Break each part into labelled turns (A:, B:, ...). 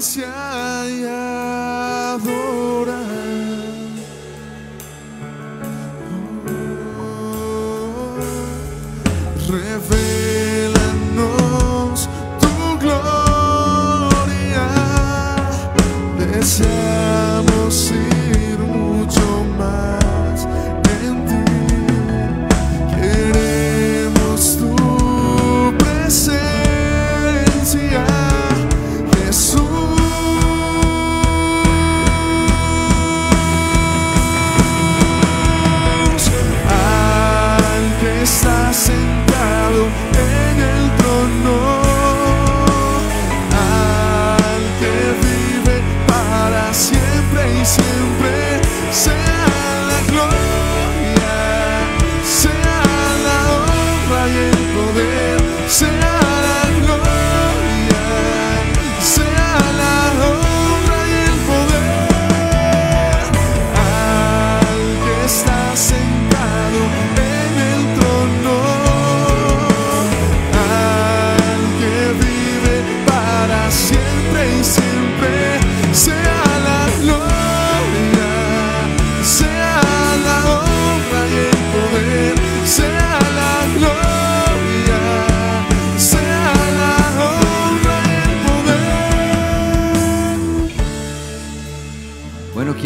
A: presencia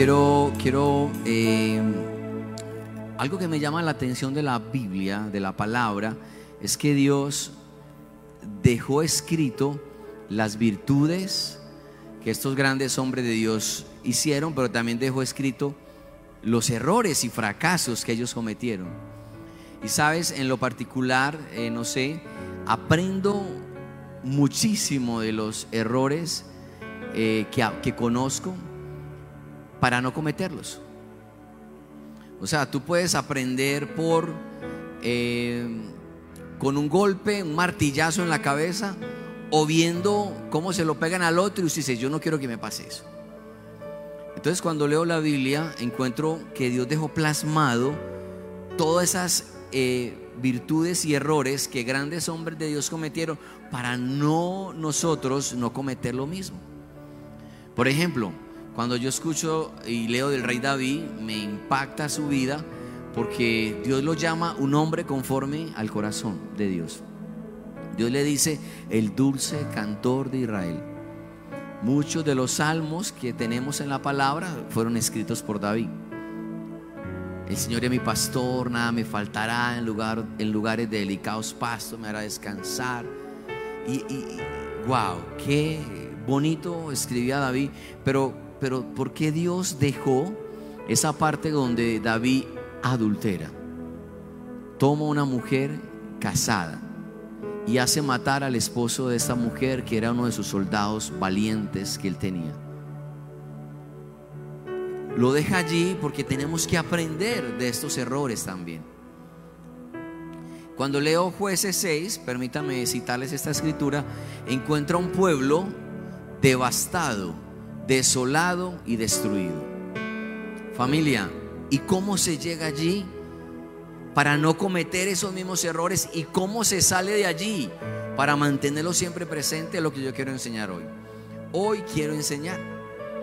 B: quiero, quiero eh, algo que me llama la atención de la Biblia, de la palabra, es que Dios dejó escrito las virtudes que estos grandes hombres de Dios hicieron, pero también dejó escrito los errores y fracasos que ellos cometieron. Y sabes, en lo particular, eh, no sé, aprendo muchísimo de los errores eh, que conozco para no cometerlos. O sea, tú puedes aprender por eh, con un golpe, un martillazo en la cabeza, o viendo cómo se lo pegan al otro y usted dice, yo no quiero que me pase eso. Entonces cuando leo la Biblia encuentro que Dios dejó plasmado todas esas eh, virtudes y errores que grandes hombres de Dios cometieron para no nosotros no cometer lo mismo. Por ejemplo, cuando yo escucho y leo del rey David, me impacta su vida porque Dios lo llama un hombre conforme al corazón de Dios. Dios le dice el dulce cantor de Israel. Muchos de los salmos que tenemos en la palabra fueron escritos por David. El Señor es mi pastor, nada me faltará en, lugar, en lugares de delicados pastos, me hará descansar. Y, y, wow, qué bonito escribía David, pero, pero ¿por qué Dios dejó esa parte donde David adultera? Toma una mujer casada y hace matar al esposo de esta mujer que era uno de sus soldados valientes que él tenía. Lo deja allí porque tenemos que aprender de estos errores también. Cuando leo jueces 6, permítame citarles esta escritura, encuentra un pueblo devastado, desolado y destruido. Familia, ¿y cómo se llega allí? para no cometer esos mismos errores y cómo se sale de allí para mantenerlo siempre presente es lo que yo quiero enseñar hoy. Hoy quiero enseñar.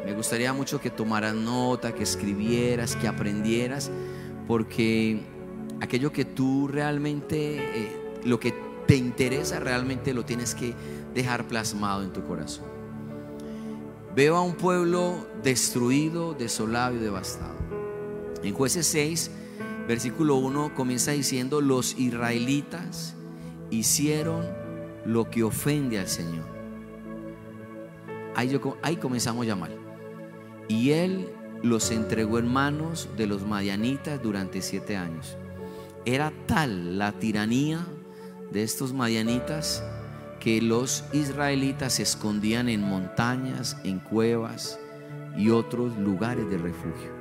B: Me gustaría mucho que tomaras nota, que escribieras, que aprendieras, porque aquello que tú realmente, eh, lo que te interesa realmente lo tienes que dejar plasmado en tu corazón. Veo a un pueblo destruido, desolado y devastado. En jueces 6 versículo 1 comienza diciendo, los israelitas hicieron lo que ofende al Señor. Ahí, yo, comenzamos ya mal. Y él los entregó en manos de los madianitas durante siete años. Era tal la tiranía de estos madianitas que los israelitas se escondían en montañas, en cuevas y otros lugares de refugio.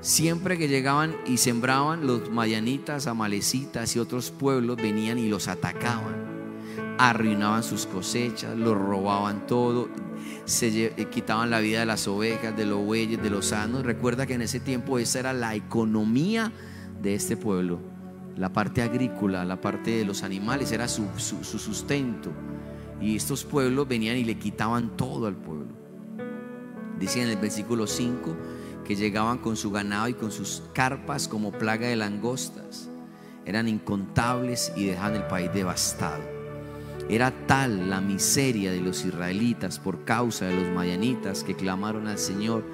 B: Siempre que llegaban y sembraban, los mayanitas, amalecitas y otros pueblos venían y los atacaban. Arruinaban sus cosechas, los robaban todo, se quitaban la vida de las ovejas, de los bueyes, de los sanos. Recuerda que en ese tiempo esa era la economía de este pueblo. La parte agrícola, la parte de los animales era su, su, su sustento. Y estos pueblos venían y le quitaban todo al pueblo. Dice en el versículo 5 que llegaban con su ganado y con sus carpas como plaga de langostas. Eran incontables y dejaban el país devastado. Era tal la miseria de los israelitas por causa de los mayanitas que clamaron al Señor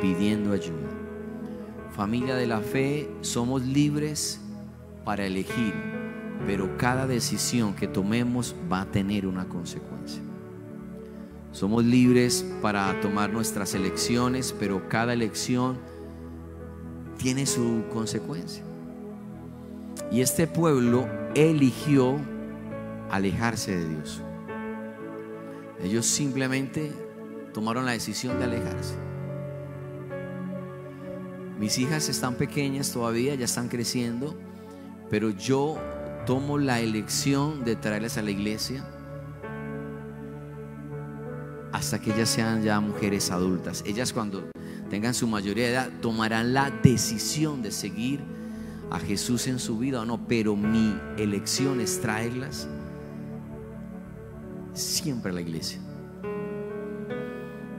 B: pidiendo ayuda. Familia de la fe, somos libres para elegir, pero cada decisión que tomemos va a tener una consecuencia. Somos libres para tomar nuestras elecciones, pero cada elección tiene su consecuencia. Y este pueblo eligió alejarse de Dios. Ellos simplemente tomaron la decisión de alejarse. Mis hijas están pequeñas todavía, ya están creciendo, pero yo tomo la elección de traerlas a la iglesia hasta que ellas sean ya mujeres adultas. Ellas cuando tengan su mayoría de edad tomarán la decisión de seguir a Jesús en su vida o no, pero mi elección es traerlas siempre a la iglesia.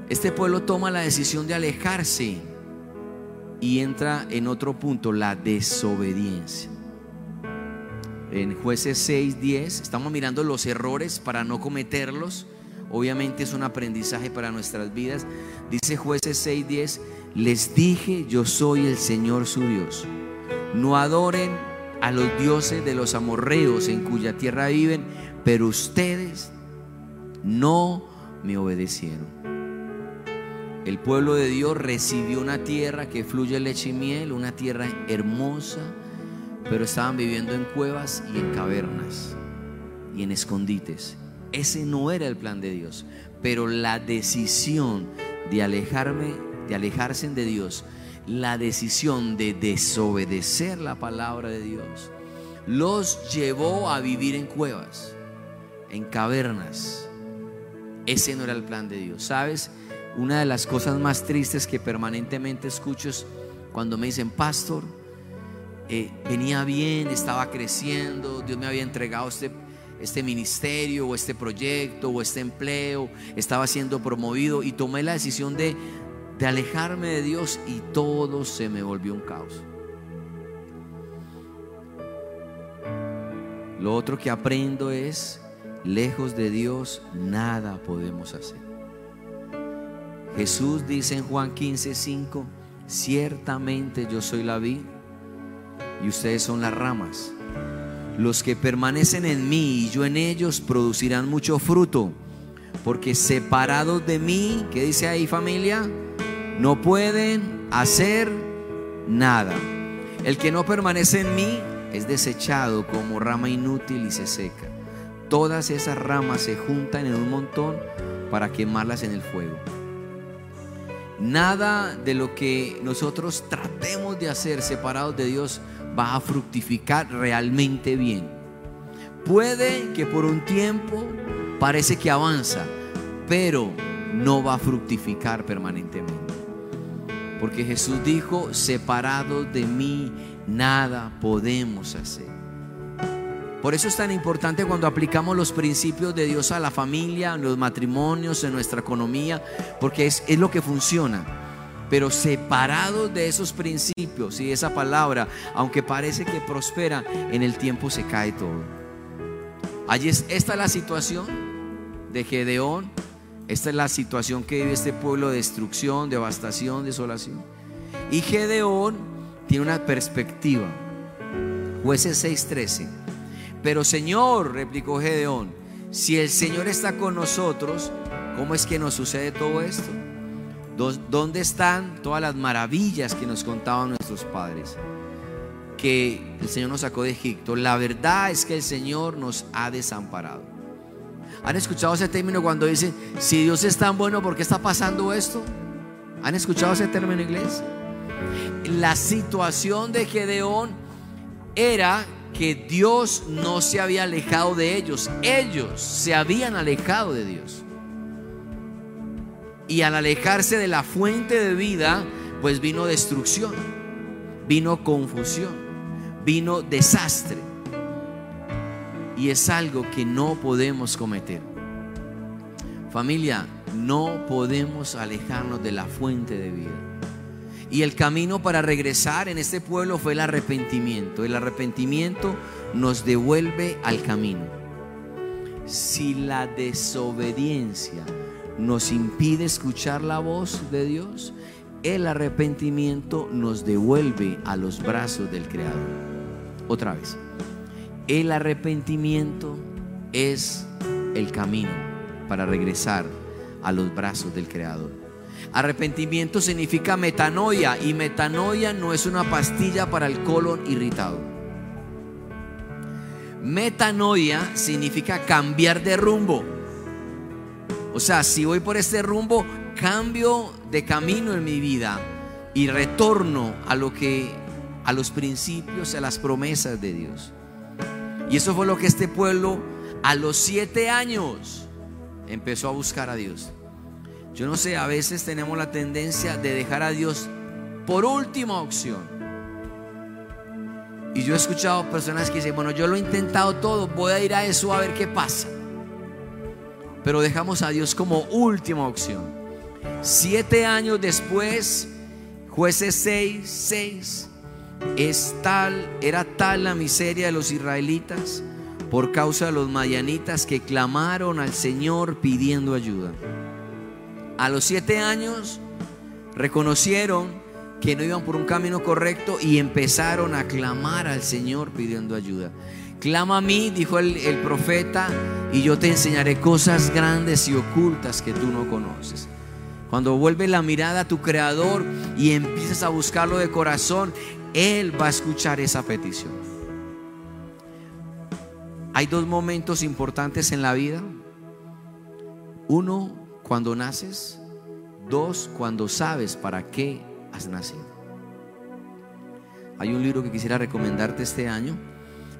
B: Este pueblo toma la decisión de alejarse y entra en otro punto, la desobediencia. En jueces 6, 10, estamos mirando los errores para no cometerlos Obviamente es un aprendizaje para nuestras vidas. Dice jueces 6:10, les dije, yo soy el Señor su Dios. No adoren a los dioses de los amorreos en cuya tierra viven, pero ustedes no me obedecieron. El pueblo de Dios recibió una tierra que fluye leche y miel, una tierra hermosa, pero estaban viviendo en cuevas y en cavernas y en escondites. Ese no era el plan de Dios. Pero la decisión de alejarme, de alejarse de Dios, la decisión de desobedecer la palabra de Dios, los llevó a vivir en cuevas, en cavernas. Ese no era el plan de Dios. ¿Sabes? Una de las cosas más tristes que permanentemente escucho es cuando me dicen, pastor, eh, venía bien, estaba creciendo, Dios me había entregado este este ministerio o este proyecto o este empleo estaba siendo promovido y tomé la decisión de, de alejarme de Dios y todo se me volvió un caos. Lo otro que aprendo es, lejos de Dios nada podemos hacer. Jesús dice en Juan 15, 5, ciertamente yo soy la vid y ustedes son las ramas. Los que permanecen en mí y yo en ellos producirán mucho fruto, porque separados de mí, ¿qué dice ahí familia? No pueden hacer nada. El que no permanece en mí es desechado como rama inútil y se seca. Todas esas ramas se juntan en un montón para quemarlas en el fuego. Nada de lo que nosotros tratemos de hacer separados de Dios va a fructificar realmente bien. Puede que por un tiempo parece que avanza, pero no va a fructificar permanentemente. Porque Jesús dijo, separados de mí, nada podemos hacer. Por eso es tan importante cuando aplicamos los principios de Dios a la familia, en los matrimonios, en nuestra economía, porque es, es lo que funciona pero separados de esos principios y esa palabra, aunque parece que prospera, en el tiempo se cae todo. Allí es, esta es la situación de Gedeón, esta es la situación que vive este pueblo de destrucción, devastación, desolación. Y Gedeón tiene una perspectiva. Jueces 6:13. Pero Señor, replicó Gedeón, si el Señor está con nosotros, ¿cómo es que nos sucede todo esto? ¿Dónde están todas las maravillas que nos contaban nuestros padres? Que el Señor nos sacó de Egipto. La verdad es que el Señor nos ha desamparado. ¿Han escuchado ese término cuando dicen, si Dios es tan bueno, ¿por qué está pasando esto? ¿Han escuchado ese término, iglesia? La situación de Gedeón era que Dios no se había alejado de ellos. Ellos se habían alejado de Dios. Y al alejarse de la fuente de vida, pues vino destrucción, vino confusión, vino desastre. Y es algo que no podemos cometer. Familia, no podemos alejarnos de la fuente de vida. Y el camino para regresar en este pueblo fue el arrepentimiento. El arrepentimiento nos devuelve al camino. Si la desobediencia nos impide escuchar la voz de Dios, el arrepentimiento nos devuelve a los brazos del Creador. Otra vez, el arrepentimiento es el camino para regresar a los brazos del Creador. Arrepentimiento significa metanoia y metanoia no es una pastilla para el colon irritado. Metanoia significa cambiar de rumbo. O sea, si voy por este rumbo, cambio de camino en mi vida y retorno a lo que a los principios, a las promesas de Dios. Y eso fue lo que este pueblo a los siete años empezó a buscar a Dios. Yo no sé, a veces tenemos la tendencia de dejar a Dios por última opción. Y yo he escuchado personas que dicen, bueno, yo lo he intentado todo, voy a ir a eso a ver qué pasa. Pero dejamos a Dios como última opción. Siete años después, jueces 6, 6, es tal, era tal la miseria de los israelitas por causa de los mayanitas que clamaron al Señor pidiendo ayuda. A los siete años reconocieron que no iban por un camino correcto y empezaron a clamar al Señor pidiendo ayuda. Clama a mí, dijo el, profeta, y yo te enseñaré cosas grandes y ocultas que tú no conoces. Cuando vuelve la mirada a tu creador y empiezas a buscarlo de corazón, Él va a escuchar esa petición. Hay dos momentos importantes en la vida. Uno, cuando naces. Dos, cuando sabes para qué has nacido. Hay un libro que quisiera recomendarte este año.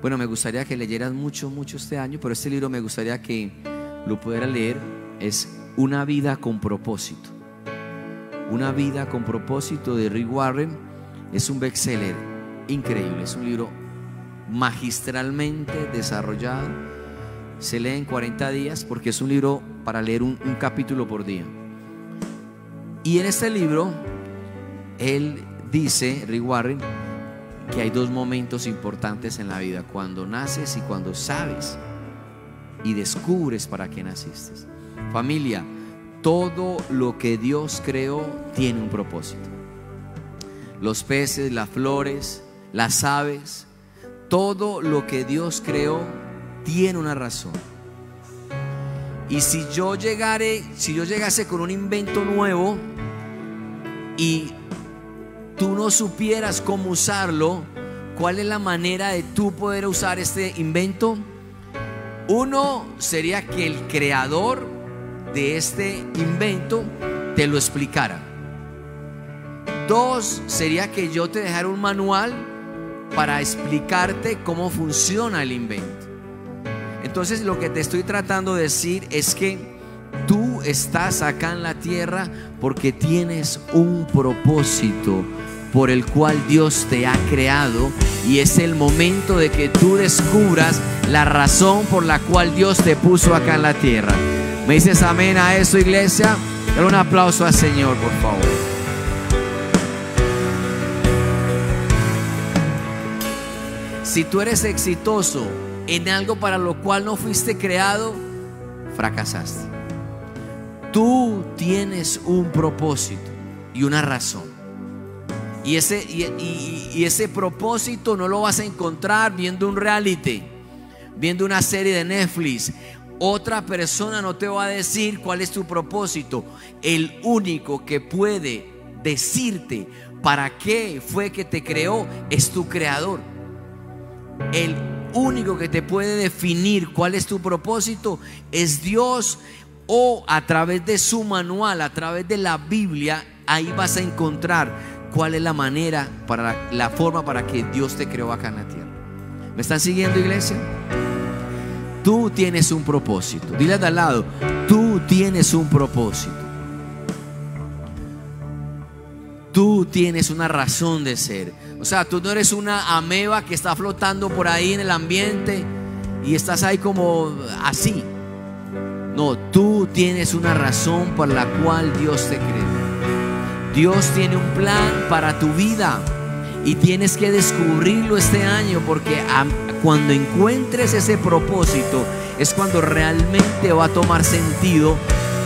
B: Bueno, me gustaría que leyeras mucho, mucho este año, pero este libro me gustaría que lo pudieras leer. Es Una vida con propósito. Una vida con propósito de Rick Warren. Es un bestseller increíble. Es un libro magistralmente desarrollado. Se lee en 40 días porque es un libro para leer un, capítulo por día. Y en este libro, él dice, Rick que hay dos momentos importantes en la vida, cuando naces y cuando sabes y descubres para qué naciste. Familia, todo lo que Dios creó tiene un propósito. Los peces, las flores, las aves, todo lo que Dios creó tiene una razón. Y si yo llegare, si yo llegase con un invento nuevo y tú no supieras cómo usarlo, ¿cuál es la manera de tú poder usar este invento? Uno sería que el creador de este invento te lo explicara. Dos sería que yo te dejara un manual para explicarte cómo funciona el invento. Entonces lo que te estoy tratando de decir es que tú estás acá en la tierra porque tienes un propósito por el cual Dios te ha creado y es el momento de que tú descubras la razón por la cual Dios te puso acá en la tierra. ¿Me dices amén a eso, iglesia? Dale un aplauso al Señor, por favor. Si tú eres exitoso en algo para lo cual no fuiste creado, fracasaste. Tú tienes un propósito y una razón. Y ese, y, ese propósito no lo vas a encontrar viendo un reality, viendo una serie de Netflix. Otra persona no te va a decir cuál es tu propósito. El único que puede decirte para qué fue que te creó es tu creador el único que te puede definir cuál es tu propósito es Dios o a través de su manual, a través de la Biblia, ahí vas a encontrar cuál es la manera, para la forma para que Dios te creó acá en la tierra. ¿Me están siguiendo, iglesia? Tú tienes un propósito. Dile de al lado, tú tienes un propósito. Tú tienes una razón de ser. O sea, tú no eres una ameba que está flotando por ahí en el ambiente y estás ahí como así. No, tú tienes una razón por la cual Dios te creó. Dios tiene un plan para tu vida y tienes que descubrirlo este año porque cuando encuentres ese propósito es cuando realmente va a tomar sentido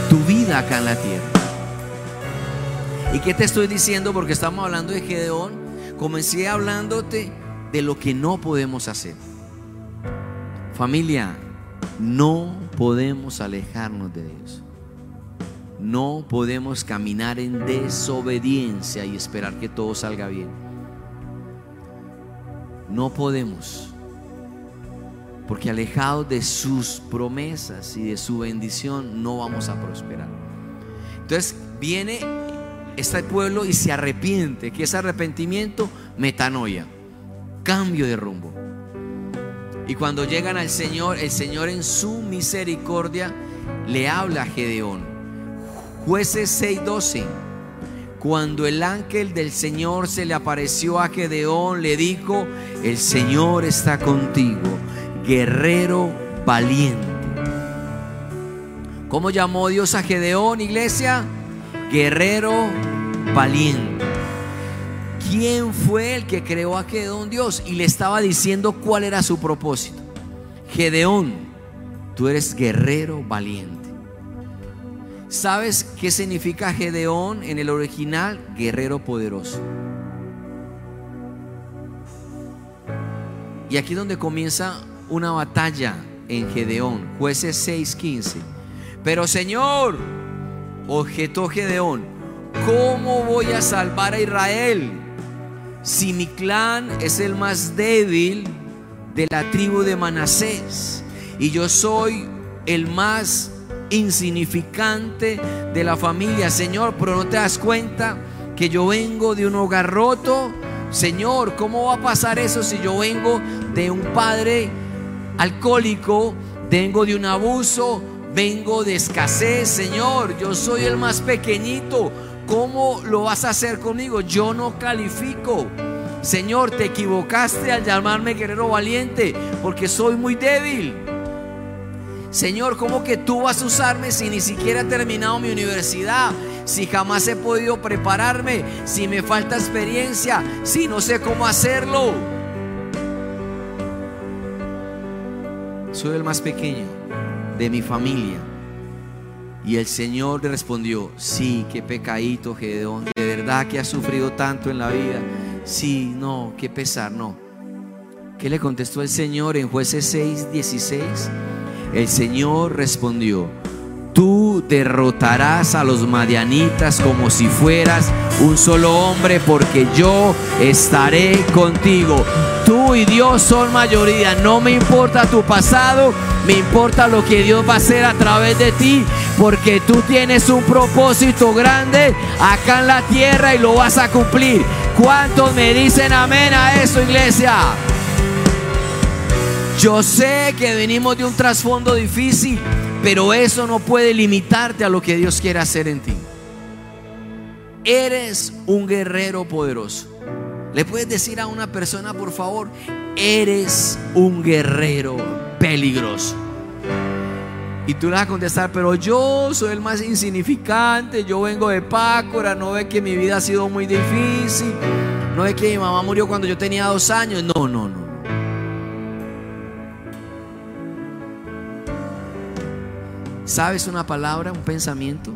B: tu vida acá en la tierra. ¿Y qué te estoy diciendo? Porque estamos hablando de Gedeón. Comencé hablándote de lo que no podemos hacer. Familia, no podemos alejarnos de Dios. No podemos caminar en desobediencia y esperar que todo salga bien. No podemos. Porque alejados de sus promesas y de su bendición no vamos a prosperar. Entonces viene este pueblo y se arrepiente. Que ese arrepentimiento, metanoia, cambio de rumbo. Y cuando llegan al Señor, el Señor en su misericordia le habla a Gedeón. Jueces 6:12. Cuando el ángel del Señor se le apareció a Gedeón, le dijo, el Señor está contigo, guerrero valiente. ¿Cómo llamó Dios a Gedeón, iglesia? Guerrero valiente. ¿Quién fue el que creó a Gedeón Dios? Y le estaba diciendo cuál era su propósito. Gedeón, tú eres guerrero valiente. ¿Sabes qué significa Gedeón en el original? Guerrero poderoso. Y aquí donde comienza una batalla en Gedeón, jueces 6:15. Pero Señor, objetó Gedeón, ¿cómo voy a salvar a Israel? si mi clan es el más débil de la tribu de Manasés y yo soy el más insignificante de la familia, Señor, pero no te das cuenta que yo vengo de un hogar roto, Señor, ¿cómo va a pasar eso si yo vengo de un padre alcohólico, vengo de un abuso, vengo de escasez, Señor, yo soy el más pequeñito, ¿Cómo lo vas a hacer conmigo? Yo no califico. Señor, te equivocaste al llamarme guerrero valiente porque soy muy débil. Señor, ¿cómo que tú vas a usarme si ni siquiera he terminado mi universidad? Si jamás he podido prepararme, si me falta experiencia, si no sé cómo hacerlo. Soy el más pequeño de mi familia. Y el Señor le respondió, sí, qué pecadito Gedeón, de verdad que has sufrido tanto en la vida. Sí, no, qué pesar, no. ¿Qué le contestó el Señor en jueces 6, 16? El Señor respondió, derrotarás a los madianitas como si fueras un solo hombre, porque yo estaré contigo. Tú y Dios son mayoría. No me importa tu pasado, me importa lo que Dios va a hacer a través de ti, porque tú tienes un propósito grande acá en la tierra y lo vas a cumplir. ¿Cuántos me dicen amén a eso, iglesia? Yo sé que venimos de un trasfondo difícil, pero eso no puede limitarte a lo que Dios quiere hacer en ti. Eres un guerrero poderoso. Le puedes decir a una persona, por favor, eres un guerrero peligroso. Y tú le vas a contestar, pero yo soy el más insignificante, yo vengo de Pácora, no ve que mi vida ha sido muy difícil, no ve que mi mamá murió cuando yo tenía dos años. No, no, no. ¿Sabes una palabra, un pensamiento?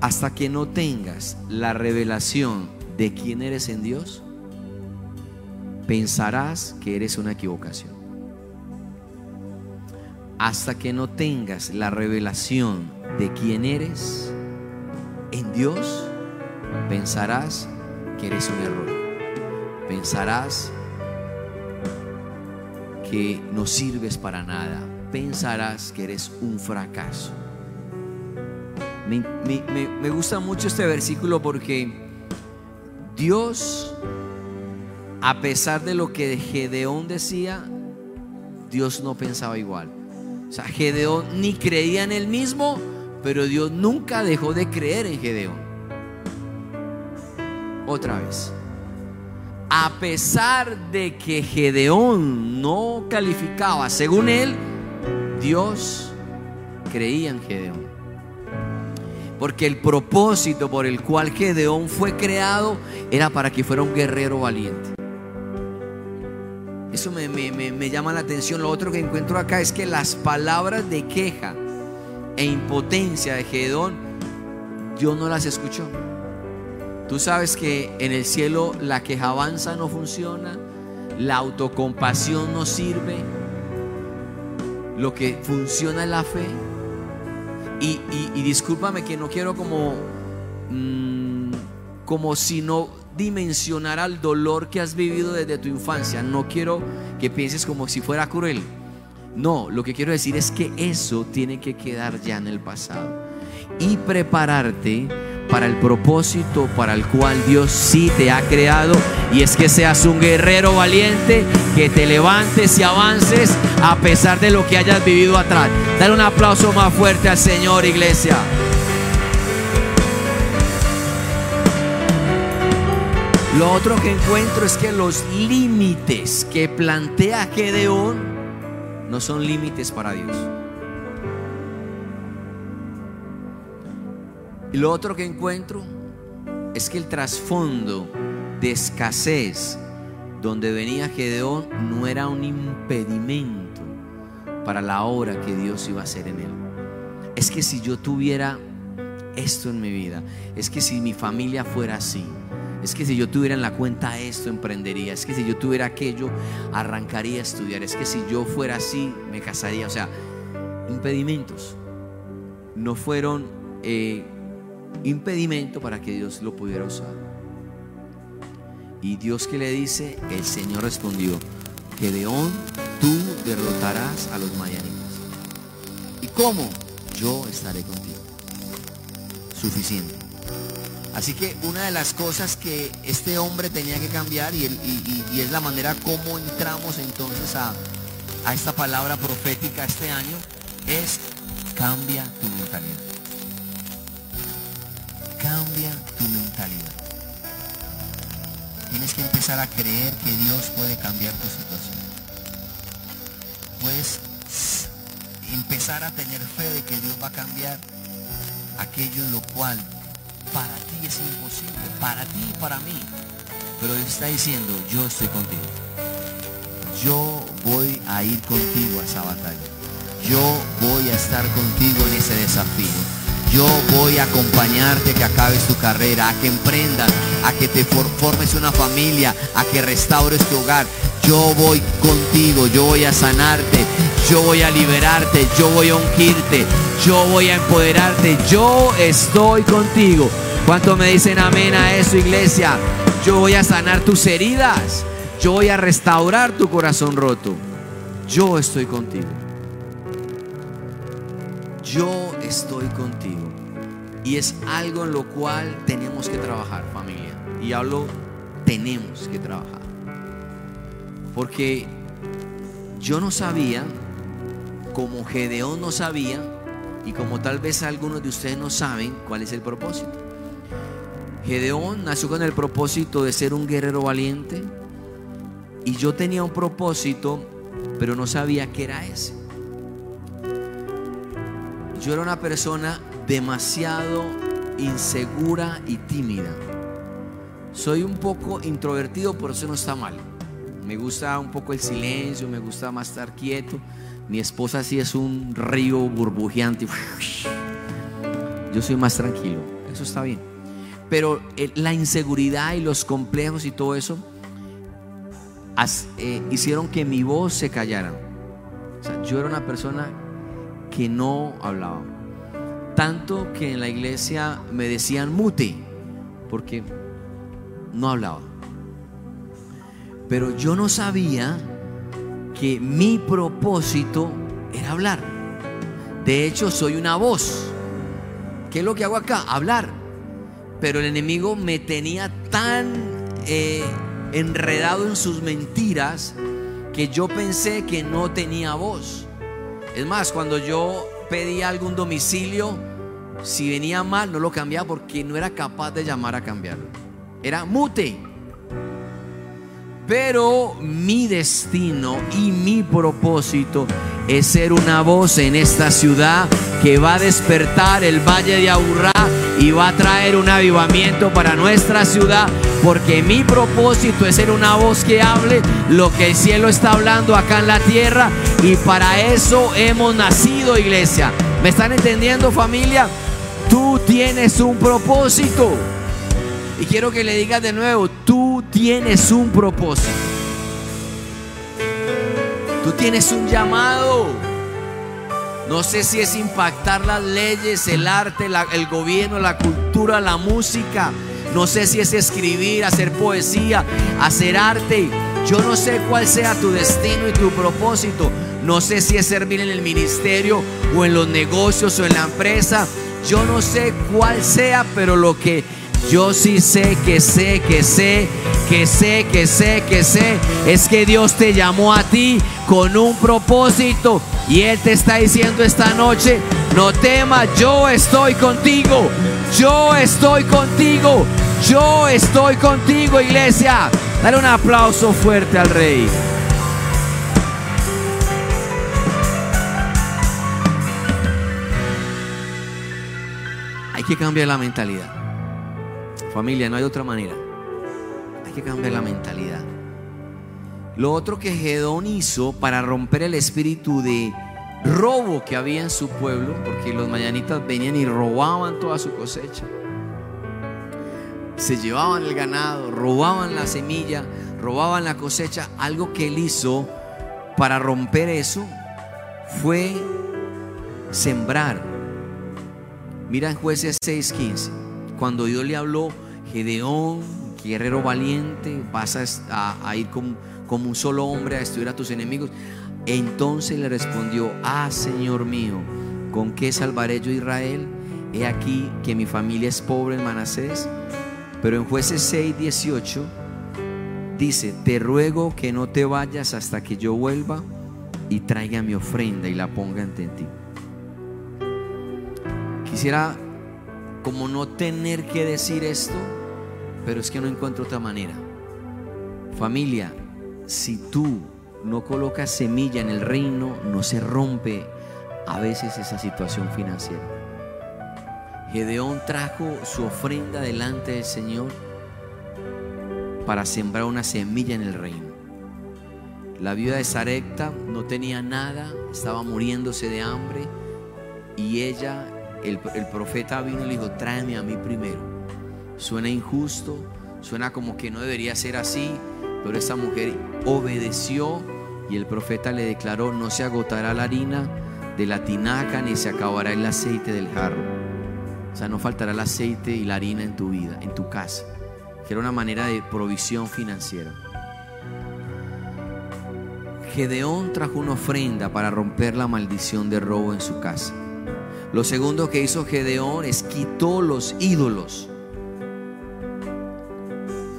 B: Hasta que no tengas la revelación de quién eres en Dios, pensarás que eres una equivocación. Hasta que no tengas la revelación de quién eres en Dios, pensarás que eres un error. Pensarás que no sirves para nada pensarás que eres un fracaso. Me, gusta mucho este versículo porque Dios, a pesar de lo que Gedeón decía, Dios no pensaba igual. O sea, Gedeón ni creía en él mismo, pero Dios nunca dejó de creer en Gedeón. Otra vez. A pesar de que Gedeón no calificaba, según él, Dios creía en Gedeón. Porque el propósito por el cual Gedeón fue creado era para que fuera un guerrero valiente. Eso me, me- me- llama la atención. Lo otro que encuentro acá es que las palabras de queja e impotencia de Gedeón, Dios no las escuchó. Tú sabes que en el cielo la quejabanza no funciona, la autocompasión no sirve, lo que funciona es la fe. Y, y- discúlpame que no quiero como, mm, como si no dimensionara el dolor que has vivido desde tu infancia. No quiero que pienses como si fuera cruel. No, lo que quiero decir es que eso tiene que quedar ya en el pasado. Y prepararte para el propósito para el cual Dios sí te ha creado. Y es que seas un guerrero valiente, que te levantes y avances a pesar de lo que hayas vivido atrás. Dale un aplauso más fuerte al Señor, iglesia. Lo otro que encuentro es que los límites que plantea Gedeón no son límites para Dios. Y lo otro que encuentro es que el trasfondo de escasez donde venía Gedeón no era un impedimento para la obra que Dios iba a hacer en él. Es que si yo tuviera esto en mi vida, es que si mi familia fuera así, es que si yo tuviera en la cuenta esto, emprendería, es que si yo tuviera aquello, arrancaría a estudiar, es que si yo fuera así, me casaría. O sea, impedimentos no fueron eh, impedimento para que Dios lo pudiera usar. Y Dios que le dice, el Señor respondió, Gedeón, tú derrotarás a los mayanitas. ¿Y cómo? Yo estaré contigo. Suficiente. Así que una de las cosas que este hombre tenía que cambiar y, es la manera como entramos entonces a, a esta palabra profética este año es cambia tu mentalidad. Cambia tu mentalidad. Tienes que empezar a creer que Dios puede cambiar tu situación. Puedes empezar a tener fe de que Dios va a cambiar aquello en lo cual para ti es imposible, para ti y para mí. Pero Dios está diciendo, yo estoy contigo. Yo voy a ir contigo a esa batalla. Yo voy a estar contigo en ese desafío. Yo voy a acompañarte a que acabes tu carrera, a que emprendas, a que te for- formes una familia, a que restaures tu hogar. Yo voy contigo, yo voy a sanarte, yo voy a liberarte, yo voy a ungirte, yo voy a empoderarte, yo estoy contigo. ¿Cuánto me dicen amén a eso, iglesia? Yo voy a sanar tus heridas, yo voy a restaurar tu corazón roto. Yo estoy contigo. Yo estoy contigo. Y es algo en lo cual tenemos que trabajar, familia. Y hablo, tenemos que trabajar. Porque yo no sabía, como Gedeón no sabía, y como tal vez algunos de ustedes no saben cuál es el propósito. Gedeón nació con el propósito de ser un guerrero valiente. Y yo tenía un propósito, pero no sabía qué era ese. Yo era una persona demasiado insegura y tímida. Soy un poco introvertido, pero eso no está mal. Me gusta un poco el silencio, me gusta más estar quieto. Mi esposa sí es un río burbujeante. Yo soy más tranquilo, eso está bien. Pero eh, la inseguridad y los complejos y todo eso eh, hicieron que mi voz se callara. O sea, yo era una persona que no hablaba. Tanto que en la iglesia me decían mute, porque no hablaba. Pero yo no sabía que mi propósito era hablar. De hecho, soy una voz. ¿Qué es lo que hago acá? Hablar. Pero el enemigo me tenía tan eh, enredado en sus mentiras que yo pensé que no tenía voz. Es más, cuando yo pedía algún domicilio, si venía mal, no lo cambiaba porque no era capaz de llamar a cambiarlo. Era mute. Pero mi destino y mi propósito es ser una voz en esta ciudad que va a despertar el valle de Aburrá y va a traer un avivamiento para nuestra ciudad, porque mi propósito es ser una voz que hable lo que el cielo está hablando acá en la tierra y para eso hemos nacido, iglesia. ¿Me están entendiendo, familia? Tú tienes un propósito. Y quiero que le digas de nuevo, tú tienes un propósito. Tú tienes un llamado. No sé si es impactar las leyes, el arte, el gobierno, la cultura, la música. No sé si es escribir, hacer poesía, hacer arte. Yo no sé cuál sea tu destino y tu propósito. No sé si es servir en el ministerio o en los negocios o en la empresa. Yo no sé cuál sea, pero lo que yo sí sé que sé, que sé, que sé, que sé, que sé, es que Dios te llamó a ti con un propósito y Él te está diciendo esta noche, no temas, yo estoy contigo, yo estoy contigo, yo estoy contigo, iglesia. Dale un aplauso fuerte al Rey. Hay que cambiar la mentalidad. Familia, no hay otra manera. Hay que cambiar la mentalidad. Lo otro que Gedón hizo para romper el espíritu de robo que había en su pueblo, porque los mañanitas venían y robaban toda su cosecha. Se llevaban el ganado, robaban la semilla, robaban la cosecha. Algo que él hizo para romper eso fue sembrar. Mira en jueces 6:15 cuando Dios le habló, Gedeón, guerrero valiente, vas a, ir como, un solo hombre a destruir a tus enemigos. Entonces le respondió, ah, Señor mío, ¿con qué salvaré yo a Israel? He aquí que mi familia es pobre en Manasés. Pero en jueces 6, 18 dice, te ruego que no te vayas hasta que yo vuelva y traiga mi ofrenda y la ponga ante ti. Quisiera como no tener que decir esto, pero es que no encuentro otra manera. Familia, si tú no colocas semilla en el reino, no se rompe a veces esa situación financiera. Gedeón trajo su ofrenda delante del Señor para sembrar una semilla en el reino. La viuda de Sarepta no tenía nada, estaba muriéndose de hambre y ella el, profeta vino y le dijo, tráeme a mí primero. Suena injusto, suena como que no debería ser así, pero esa mujer obedeció y el profeta le declaró, no se agotará la harina de la tinaca ni se acabará el aceite del jarro. O sea, no faltará el aceite y la harina en tu vida, en tu casa. Que era una manera de provisión financiera. Gedeón trajo una ofrenda para romper la maldición de robo en su casa. Lo segundo que hizo Gedeón es quitó los ídolos.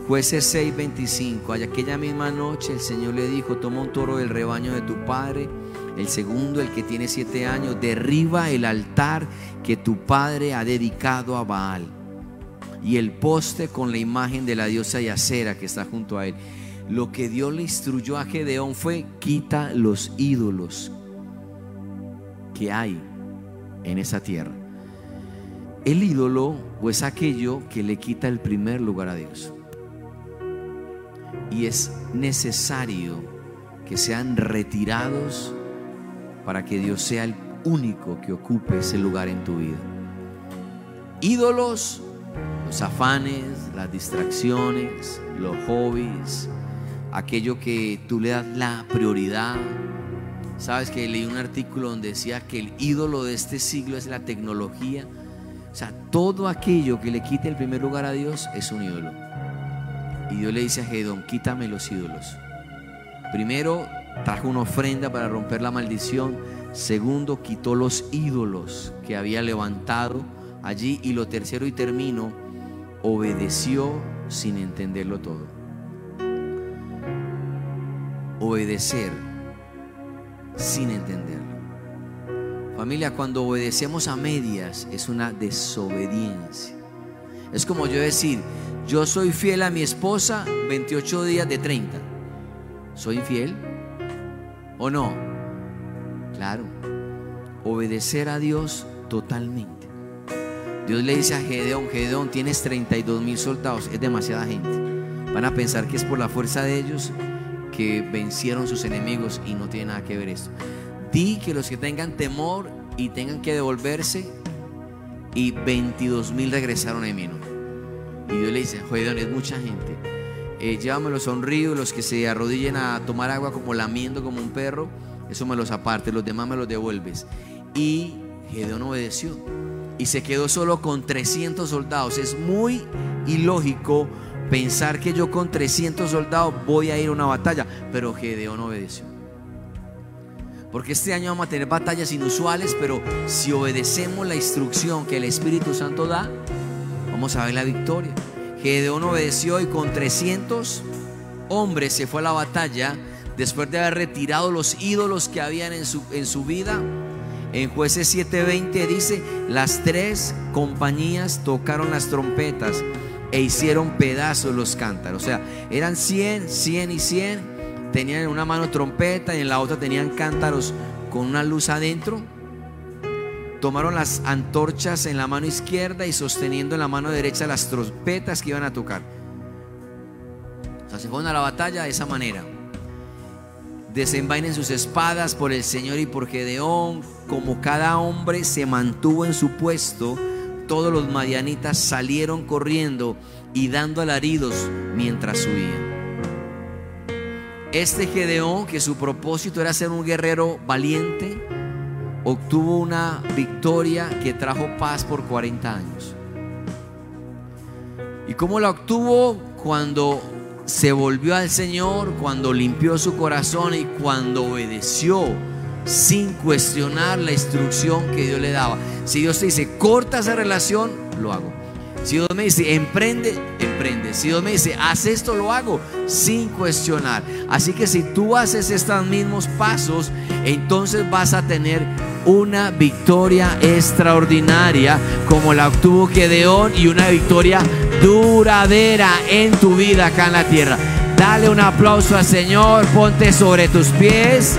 B: Jueces 6:25. Aquella misma noche el Señor le dijo: Toma un toro del rebaño de tu padre. El segundo, el que tiene siete años, derriba el altar que tu padre ha dedicado a Baal. Y el poste con la imagen de la diosa Yacera que está junto a él. Lo que Dios le instruyó a Gedeón fue: quita los ídolos que hay en esa tierra. El ídolo o es aquello que le quita el primer lugar a Dios. Y es necesario que sean retirados para que Dios sea el único que ocupe ese lugar en tu vida. Ídolos, los afanes, las distracciones, los hobbies, aquello que tú le das la prioridad, Sabes que leí un artículo donde decía que el ídolo de este siglo es la tecnología. O sea, todo aquello que le quite el primer lugar a Dios es un ídolo. Y Dios le dice a Gedón, quítame los ídolos. Primero, trajo una ofrenda para romper la maldición. Segundo, quitó los ídolos que había levantado allí. Y lo tercero y termino, obedeció sin entenderlo todo. Obedecer sin entenderlo. Familia, cuando obedecemos a medias es una desobediencia. Es como yo decir, yo soy fiel a mi esposa 28 días de 30. ¿Soy infiel? ¿O no? Claro. Obedecer a Dios totalmente. Dios le dice a Gedeón, Gedeón, tienes 32 mil soldados, es demasiada gente. Van a pensar que es por la fuerza de ellos que vencieron sus enemigos y no tiene nada que ver esto. Di que los que tengan temor y tengan que devolverse, y 22 mil regresaron a mí. Y Dios le dice, Gedeón, es mucha gente. Eh, llévame los sonríos, los que se arrodillen a tomar agua como lamiendo como un perro, eso me los aparte, los demás me los devuelves. Y Gedeón obedeció y se quedó solo con 300 soldados. Es muy ilógico pensar que yo con 300 soldados voy a ir a una batalla, pero Gedeón obedeció. Porque este año vamos a tener batallas inusuales, pero si obedecemos la instrucción que el Espíritu Santo da, vamos a ver la victoria. Gedeón obedeció y con 300 hombres se fue a la batalla después de haber retirado los ídolos que habían en su, en su vida en jueces 7:20 dice, las tres compañías tocaron las trompetas e hicieron pedazos los cántaros. O sea, eran 100, 100 y 100. Tenían en una mano trompeta y en la otra tenían cántaros con una luz adentro. Tomaron las antorchas en la mano izquierda y sosteniendo en la mano derecha las trompetas que iban a tocar. O sea, se fueron a la batalla de esa manera desenvainen sus espadas por el Señor y por Gedeón. Como cada hombre se mantuvo en su puesto, todos los madianitas salieron corriendo y dando alaridos mientras huían. Este Gedeón, que su propósito era ser un guerrero valiente, obtuvo una victoria que trajo paz por 40 años. ¿Y cómo la obtuvo? Cuando se volvió al Señor, cuando limpió su corazón y cuando obedeció sin cuestionar la instrucción que Dios le daba. Si Dios te dice, corta esa relación, lo hago. Si Dios me dice, emprende, emprende. Si Dios me dice, haz esto, lo hago sin cuestionar. Así que si tú haces estos mismos pasos, entonces vas a tener una victoria extraordinaria como la obtuvo Gedeón y una victoria duradera en tu vida acá en la tierra. Dale un aplauso al Señor, ponte sobre tus pies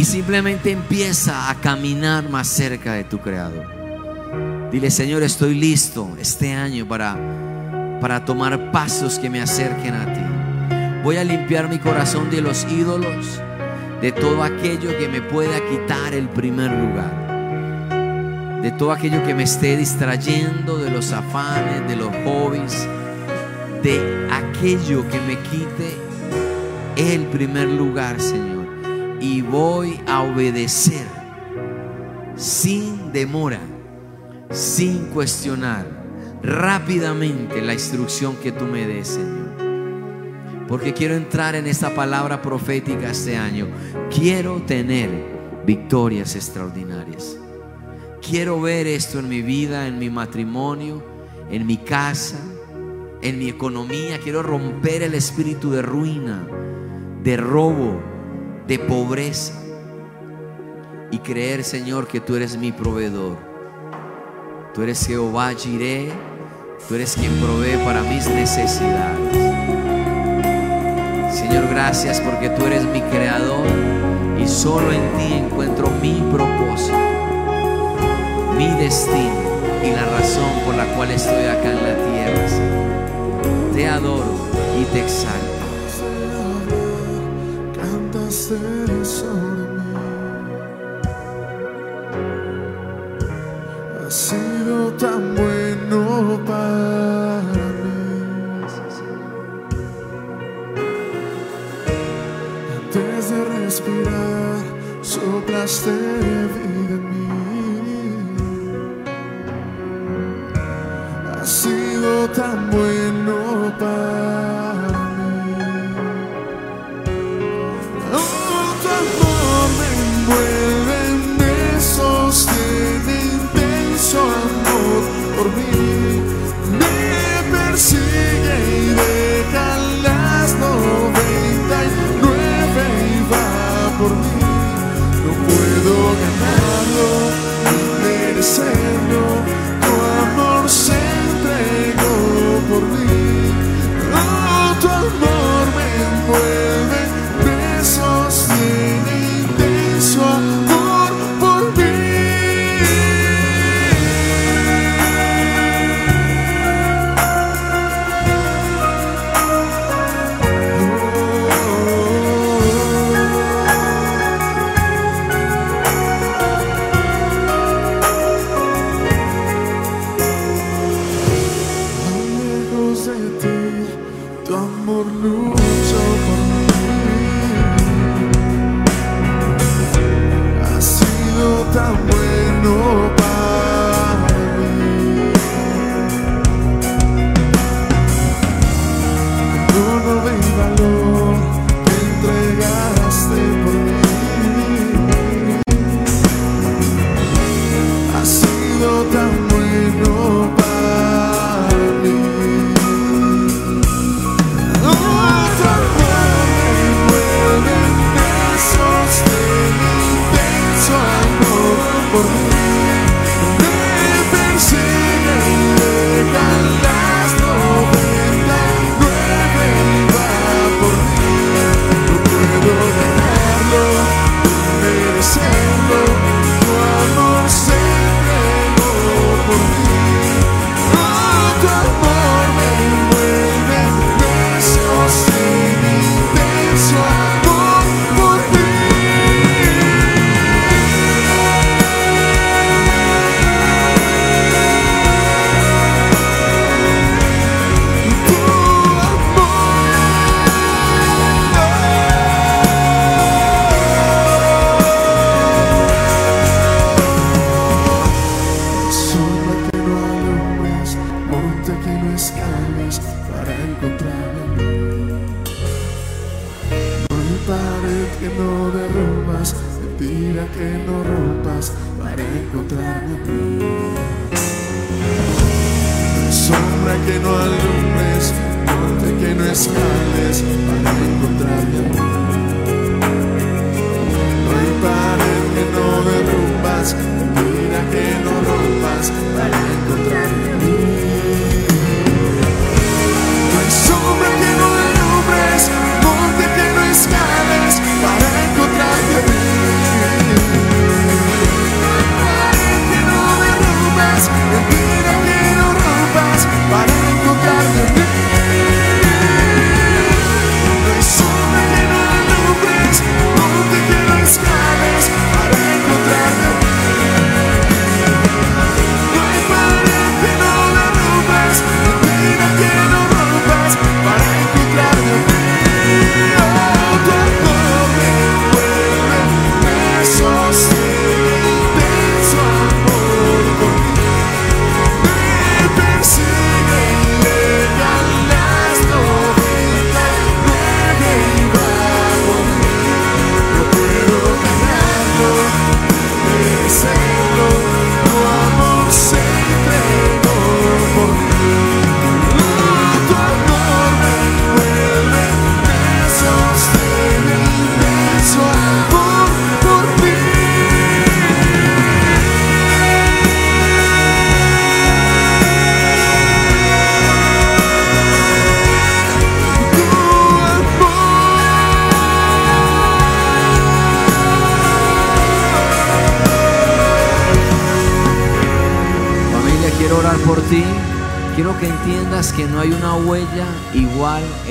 B: y simplemente empieza a caminar más cerca de tu Creador. Dile, Señor, estoy listo este año para, para tomar pasos que me acerquen a ti. Voy a limpiar mi corazón de los ídolos, de todo aquello que me pueda quitar el primer lugar, de todo aquello que me esté distrayendo, de los afanes, de los hobbies, de aquello que me quite el primer lugar, Señor. Y voy a obedecer sin demora sin cuestionar rápidamente la instrucción que tú me des, Señor. Porque quiero entrar en esta palabra profética este año. Quiero tener victorias extraordinarias. Quiero ver esto en mi vida, en mi matrimonio, en mi casa, en mi economía. Quiero romper el espíritu de ruina, de robo, de pobreza. Y creer, Señor, que tú eres mi proveedor Tú eres Jehová Jireh, tú eres quien provee para mis necesidades. Señor, gracias porque tú eres mi creador y solo en ti encuentro mi propósito, mi destino y la razón por la cual estoy acá en la tierra. Te adoro y te exalto.
A: Tan bueno para mí. Antes de respirar, soplaste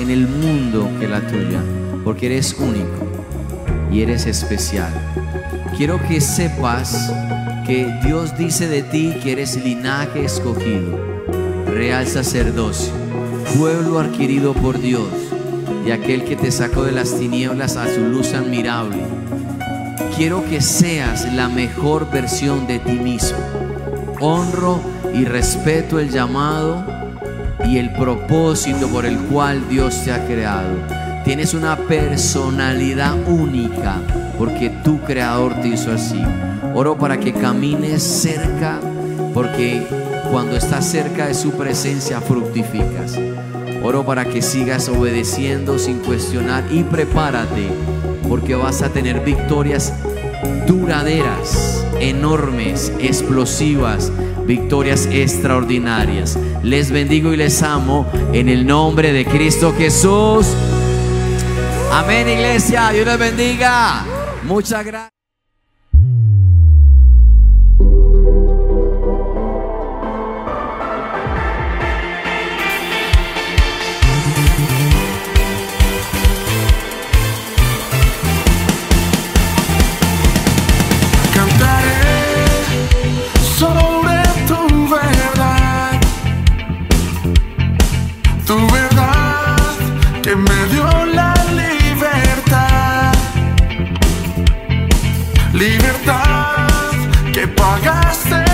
A: en
B: el mundo que la tuya, porque eres único y eres especial. Quiero que sepas que Dios dice de ti que eres linaje escogido, real sacerdocio, pueblo adquirido por Dios y aquel que te sacó de las tinieblas a su luz admirable. Quiero que seas la mejor versión de ti mismo honro y respeto el llamado y el propósito por el cual Dios te ha creado. Tienes una personalidad única porque tu creador te hizo así. Oro para que camines cerca porque cuando estás cerca de su presencia fructificas. Oro para que sigas obedeciendo sin cuestionar y prepárate porque vas a tener victorias duraderas, enormes, explosivas, victorias extraordinarias. Les bendigo y les amo en el nombre de Cristo Jesús. Amén, iglesia. Dios les bendiga. Muchas gracias.
A: libertad que pagaste.